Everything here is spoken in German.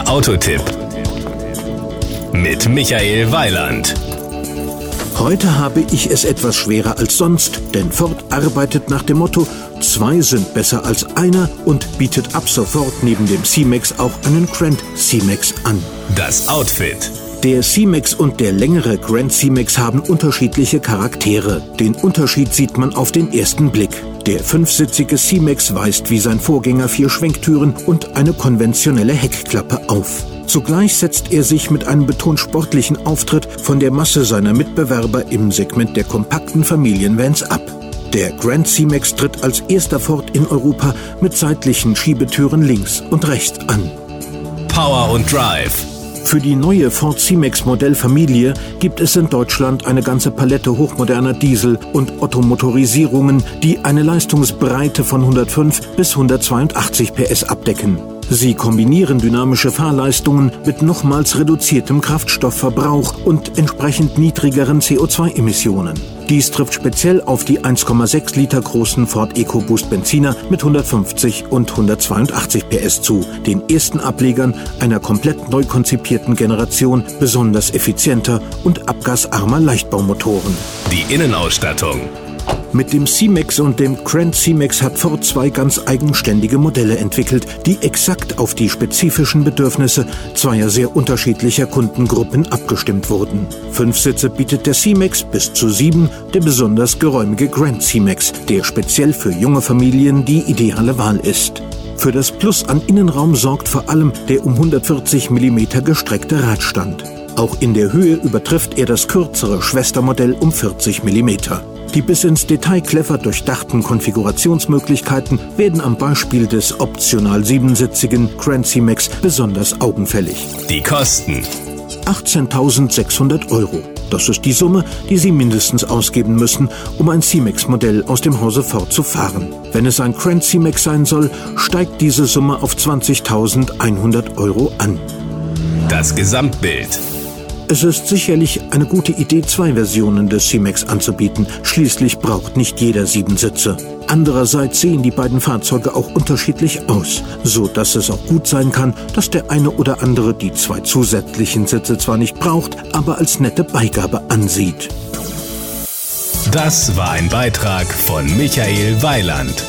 Der Autotipp mit Michael Weiland. Heute habe ich es etwas schwerer als sonst, denn Ford arbeitet nach dem Motto, zwei sind besser als einer und bietet ab sofort neben dem C-Max auch einen Grand C-Max an. Das Outfit. Der C-Max und der längere Grand C-Max haben unterschiedliche Charaktere. Den Unterschied sieht man auf den ersten Blick. Der fünfsitzige C-Max weist wie sein Vorgänger vier Schwenktüren und eine konventionelle Heckklappe auf. Zugleich setzt er sich mit einem betont sportlichen Auftritt von der Masse seiner Mitbewerber im Segment der kompakten Familienvans ab. Der Grand C-Max tritt als erster Ford in Europa mit seitlichen Schiebetüren links und rechts an. Power und Drive. Für die neue Ford C-Max Modellfamilie gibt es in Deutschland eine ganze Palette hochmoderner Diesel- und Ottomotorisierungen, die eine Leistungsbreite von 105 bis 182 PS abdecken. Sie kombinieren dynamische Fahrleistungen mit nochmals reduziertem Kraftstoffverbrauch und entsprechend niedrigeren CO2-Emissionen. Dies trifft speziell auf die 1,6 Liter großen Ford EcoBoost Benziner mit 150 und 182 PS zu, den ersten Ablegern einer komplett neu konzipierten Generation besonders effizienter und abgasarmer Leichtbaumotoren. Die Innenausstattung. Mit dem C-Max und dem Grand C-Max hat Ford zwei ganz eigenständige Modelle entwickelt, die exakt auf die spezifischen Bedürfnisse zweier sehr unterschiedlicher Kundengruppen abgestimmt wurden. Fünf Sitze bietet der C-Max, bis zu sieben der besonders geräumige Grand C-Max, der speziell für junge Familien die ideale Wahl ist. Für das Plus an Innenraum sorgt vor allem der um 140 mm gestreckte Radstand. Auch in der Höhe übertrifft er das kürzere Schwestermodell um 40 mm. Die bis ins Detail clever durchdachten Konfigurationsmöglichkeiten werden am Beispiel des optional siebensitzigen Grand C-Max besonders augenfällig. Die Kosten. 18.600 Euro. Das ist die Summe, die Sie mindestens ausgeben müssen, um ein C-Max-Modell aus dem Hause Ford zu fahren. Wenn es ein Grand C-Max sein soll, steigt diese Summe auf 20.100 Euro an. Das Gesamtbild. Es ist sicherlich eine gute Idee, zwei Versionen des C-Max anzubieten. Schließlich braucht nicht jeder sieben Sitze. Andererseits sehen die beiden Fahrzeuge auch unterschiedlich aus, so dass es auch gut sein kann, dass der eine oder andere die zwei zusätzlichen Sitze zwar nicht braucht, aber als nette Beigabe ansieht. Das war ein Beitrag von Michael Weiland.